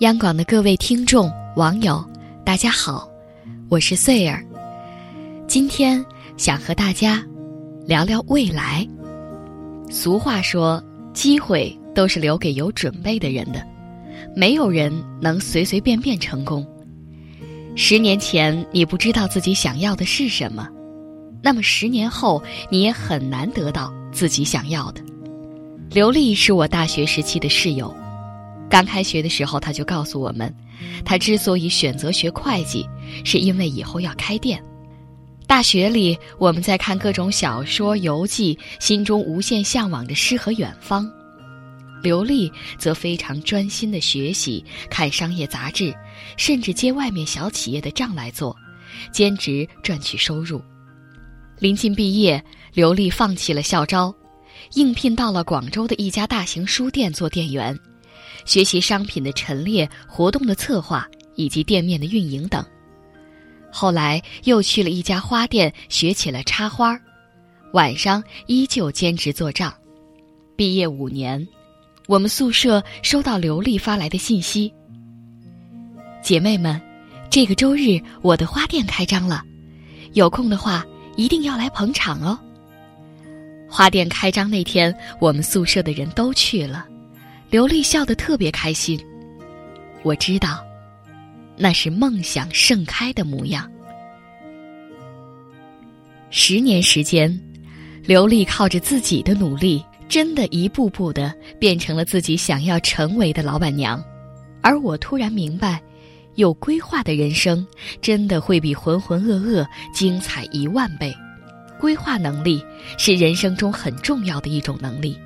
央广的各位听众、网友，大家好，我是穗儿。今天想和大家聊聊未来。俗话说，机会都是留给有准备的人的，没有人能随随便便成功。十年前你不知道自己想要的是什么，那么十年后你也很难得到自己想要的。刘丽是我大学时期的室友。刚开学的时候，他就告诉我们，他之所以选择学会计，是因为以后要开店。大学里，我们在看各种小说、游记，心中无限向往着诗和远方。刘丽则非常专心的学习，看商业杂志，甚至接外面小企业的账来做，兼职赚取收入。临近毕业，刘丽放弃了校招，应聘到了广州的一家大型书店做店员。学习商品的陈列、活动的策划以及店面的运营等。后来又去了一家花店学起了插花，晚上依旧兼职做账。毕业五年，我们宿舍收到刘丽发来的信息：“姐妹们，这个周日我的花店开张了，有空的话一定要来捧场哦。”花店开张那天，我们宿舍的人都去了。刘丽笑得特别开心，我知道，那是梦想盛开的模样。十年时间，刘丽靠着自己的努力，真的一步步的变成了自己想要成为的老板娘。而我突然明白，有规划的人生真的会比浑浑噩噩精彩一万倍。规划能力是人生中很重要的一种能力。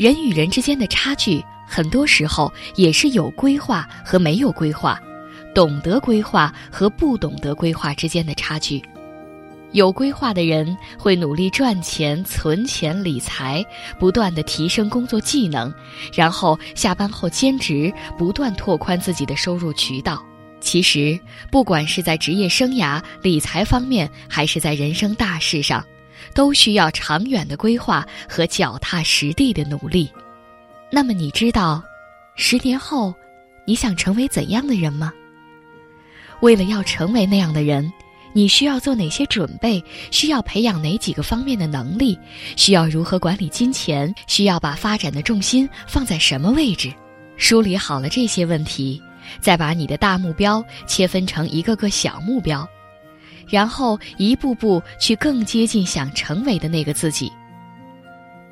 人与人之间的差距，很多时候也是有规划和没有规划，懂得规划和不懂得规划之间的差距。有规划的人会努力赚钱、存钱、理财，不断的提升工作技能，然后下班后兼职，不断拓宽自己的收入渠道。其实，不管是在职业生涯、理财方面，还是在人生大事上。都需要长远的规划和脚踏实地的努力。那么，你知道，十年后，你想成为怎样的人吗？为了要成为那样的人，你需要做哪些准备？需要培养哪几个方面的能力？需要如何管理金钱？需要把发展的重心放在什么位置？梳理好了这些问题，再把你的大目标切分成一个个小目标。然后一步步去更接近想成为的那个自己。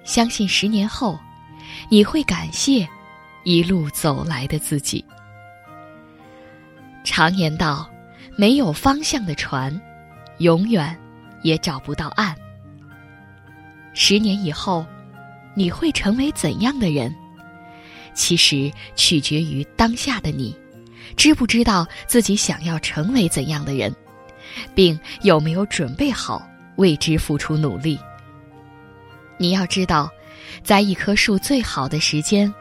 相信十年后，你会感谢一路走来的自己。常言道，没有方向的船，永远也找不到岸。十年以后，你会成为怎样的人？其实取决于当下的你，知不知道自己想要成为怎样的人？并有没有准备好为之付出努力？你要知道，栽一棵树最好的时间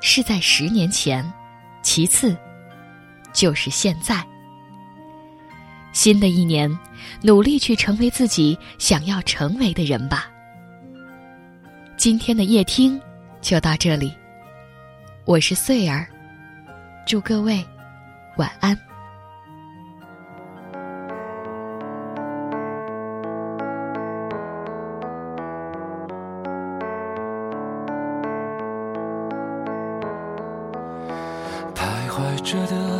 是在十年前，其次就是现在。新的一年，努力去成为自己想要成为的人吧。今天的夜听就到这里，我是穗儿，祝各位晚安。着的，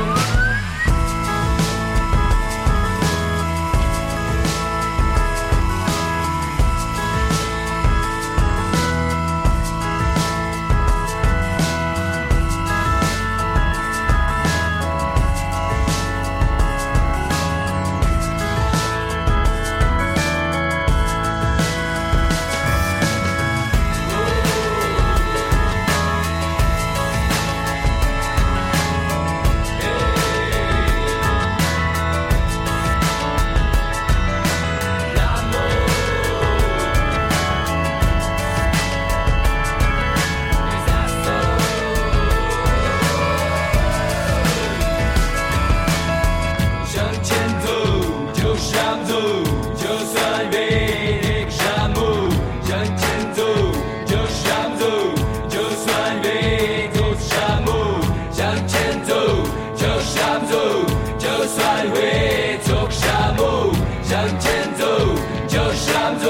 就算被那个沙漠。向前走，就上走，就算被走沙漠。向前走，就上走，就算会走沙漠。向前走，就上走，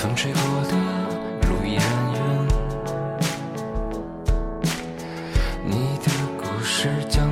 风吹过的路远远，你的故事讲。